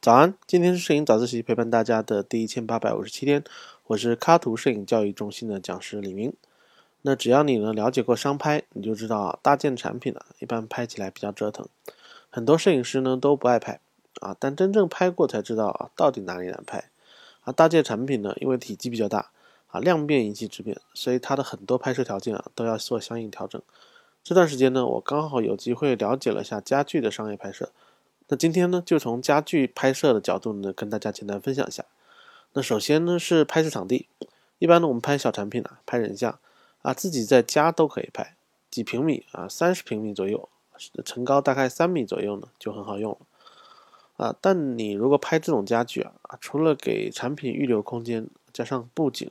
早安，今天是摄影早自习陪伴大家的第一千八百五十七天，我是卡图摄影教育中心的讲师李明。那只要你呢了解过商拍，你就知道搭建产品呢一般拍起来比较折腾，很多摄影师呢都不爱拍啊，但真正拍过才知道啊到底哪里难拍啊。搭建产品呢因为体积比较大啊，量变引起质变，所以它的很多拍摄条件啊都要做相应调整。这段时间呢，我刚好有机会了解了一下家具的商业拍摄。那今天呢，就从家具拍摄的角度呢，跟大家简单分享一下。那首先呢是拍摄场地，一般呢我们拍小产品啊，拍人像啊，自己在家都可以拍，几平米啊，三十平米左右，层高大概三米左右呢，就很好用了啊。但你如果拍这种家具啊，除了给产品预留空间，加上布景，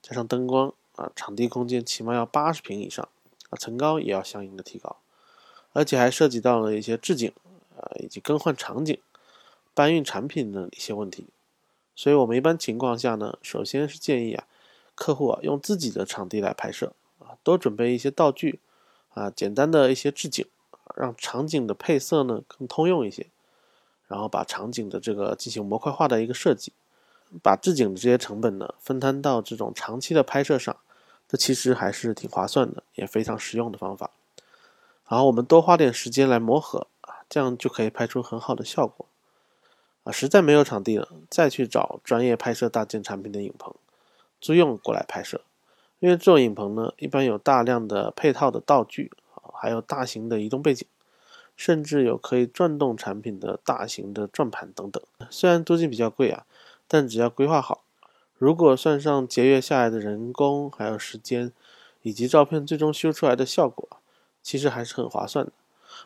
加上灯光啊，场地空间起码要八十平以上啊，层高也要相应的提高，而且还涉及到了一些置景。啊，以及更换场景、搬运产品的一些问题，所以我们一般情况下呢，首先是建议啊，客户啊用自己的场地来拍摄啊，多准备一些道具啊，简单的一些置景，让场景的配色呢更通用一些，然后把场景的这个进行模块化的一个设计，把置景的这些成本呢分摊到这种长期的拍摄上，这其实还是挺划算的，也非常实用的方法。然后我们多花点时间来磨合啊。这样就可以拍出很好的效果啊！实在没有场地了，再去找专业拍摄大件产品的影棚租用过来拍摄。因为这种影棚呢，一般有大量的配套的道具啊，还有大型的移动背景，甚至有可以转动产品的大型的转盘等等。虽然租金比较贵啊，但只要规划好，如果算上节约下来的人工还有时间，以及照片最终修出来的效果，其实还是很划算的。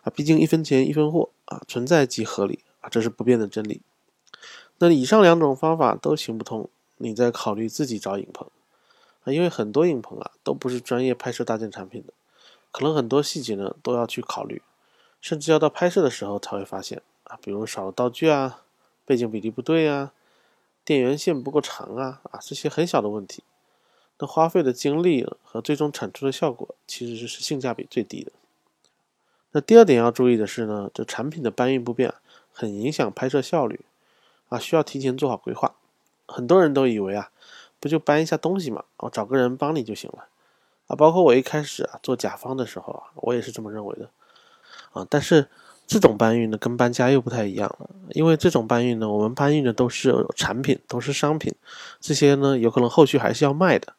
啊，毕竟一分钱一分货啊，存在即合理啊，这是不变的真理。那以上两种方法都行不通，你再考虑自己找影棚啊，因为很多影棚啊都不是专业拍摄大件产品的，可能很多细节呢都要去考虑，甚至要到拍摄的时候才会发现啊，比如少了道具啊，背景比例不对啊，电源线不够长啊啊，这些很小的问题，那花费的精力和最终产出的效果其实是性价比最低的。那第二点要注意的是呢，这产品的搬运不便很影响拍摄效率啊，需要提前做好规划。很多人都以为啊，不就搬一下东西嘛，我找个人帮你就行了啊。包括我一开始啊做甲方的时候啊，我也是这么认为的啊。但是这种搬运呢，跟搬家又不太一样了，因为这种搬运呢，我们搬运的都是产品，都是商品，这些呢有可能后续还是要卖的。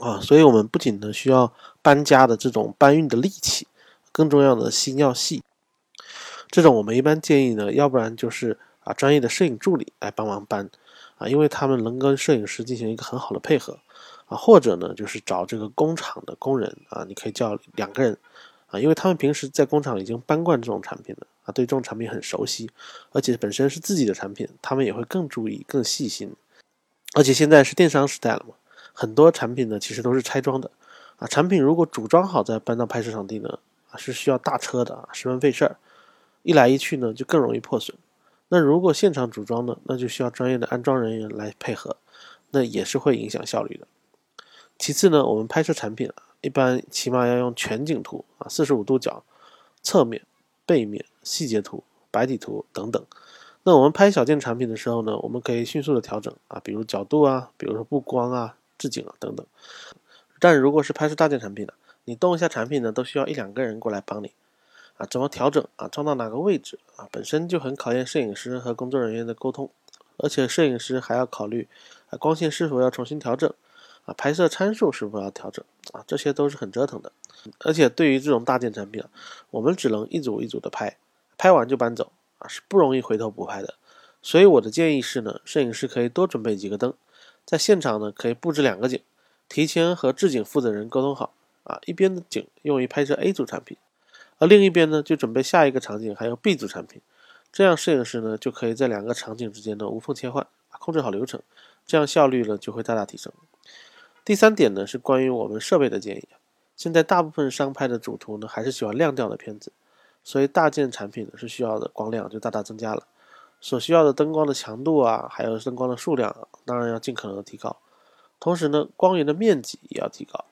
啊，所以我们不仅呢需要搬家的这种搬运的力气。更重要的心要细，这种我们一般建议呢，要不然就是啊专业的摄影助理来帮忙搬啊，因为他们能跟摄影师进行一个很好的配合。啊，或者呢就是找这个工厂的工人啊，你可以叫两个人啊，因为他们平时在工厂已经搬惯这种产品了啊，对这种产品很熟悉，而且本身是自己的产品，他们也会更注意、更细心。而且现在是电商时代了嘛，很多产品呢其实都是拆装的啊，产品如果组装好再搬到拍摄场地呢。啊是需要大车的啊，十分费事儿，一来一去呢就更容易破损。那如果现场组装呢，那就需要专业的安装人员来配合，那也是会影响效率的。其次呢，我们拍摄产品啊，一般起码要用全景图啊，四十五度角、侧面、背面、细节图、白底图等等。那我们拍小件产品的时候呢，我们可以迅速的调整啊，比如角度啊，比如说布光啊、置景啊等等。但如果是拍摄大件产品呢？你动一下产品呢，都需要一两个人过来帮你，啊，怎么调整啊，装到哪个位置啊，本身就很考验摄影师和工作人员的沟通，而且摄影师还要考虑啊，光线是否要重新调整，啊，拍摄参数是否要调整啊，这些都是很折腾的。而且对于这种大件产品啊，我们只能一组一组的拍，拍完就搬走啊，是不容易回头补拍的。所以我的建议是呢，摄影师可以多准备几个灯，在现场呢可以布置两个景，提前和置景负责人沟通好。啊，一边的景用于拍摄 A 组产品，而另一边呢就准备下一个场景，还有 B 组产品，这样摄影师呢就可以在两个场景之间呢无缝切换，控制好流程，这样效率呢就会大大提升。第三点呢是关于我们设备的建议，现在大部分商拍的主图呢还是喜欢亮调的片子，所以大件产品呢是需要的光亮就大大增加了，所需要的灯光的强度啊，还有灯光的数量，啊当然要尽可能的提高，同时呢光源的面积也要提高。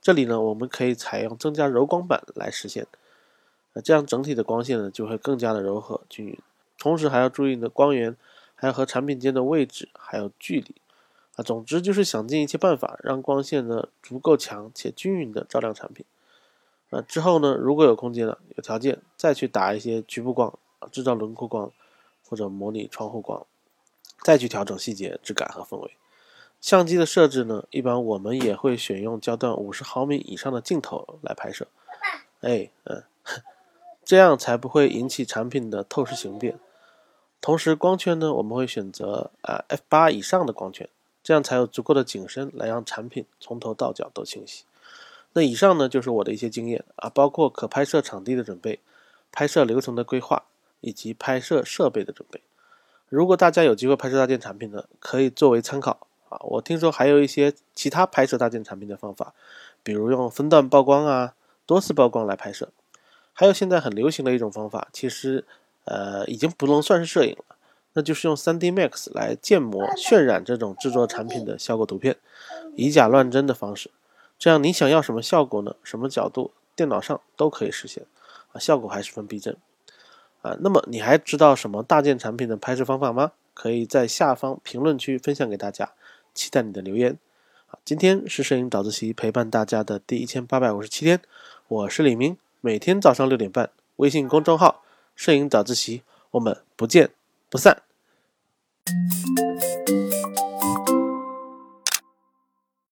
这里呢，我们可以采用增加柔光板来实现。呃，这样整体的光线呢就会更加的柔和均匀。同时还要注意呢光源，还要和产品间的位置还有距离。总之就是想尽一切办法让光线呢足够强且均匀的照亮产品。啊，之后呢，如果有空间了，有条件再去打一些局部光，制造轮廓光或者模拟窗户光，再去调整细节、质感和氛围。相机的设置呢，一般我们也会选用焦段五十毫米以上的镜头来拍摄。哎，嗯，这样才不会引起产品的透视形变。同时，光圈呢，我们会选择啊 f 八以上的光圈。这样才有足够的景深来让产品从头到脚都清晰。那以上呢就是我的一些经验啊，包括可拍摄场地的准备、拍摄流程的规划以及拍摄设备的准备。如果大家有机会拍摄大件产品呢，可以作为参考啊。我听说还有一些其他拍摄大件产品的方法，比如用分段曝光啊、多次曝光来拍摄。还有现在很流行的一种方法，其实呃已经不能算是摄影了。那就是用 3D Max 来建模渲染这种制作产品的效果图片，以假乱真的方式，这样你想要什么效果呢？什么角度，电脑上都可以实现，啊，效果还十分逼真，啊，那么你还知道什么大件产品的拍摄方法吗？可以在下方评论区分享给大家，期待你的留言。啊，今天是摄影早自习陪伴大家的第一千八百五十七天，我是李明，每天早上六点半，微信公众号“摄影早自习”，我们不见。不散。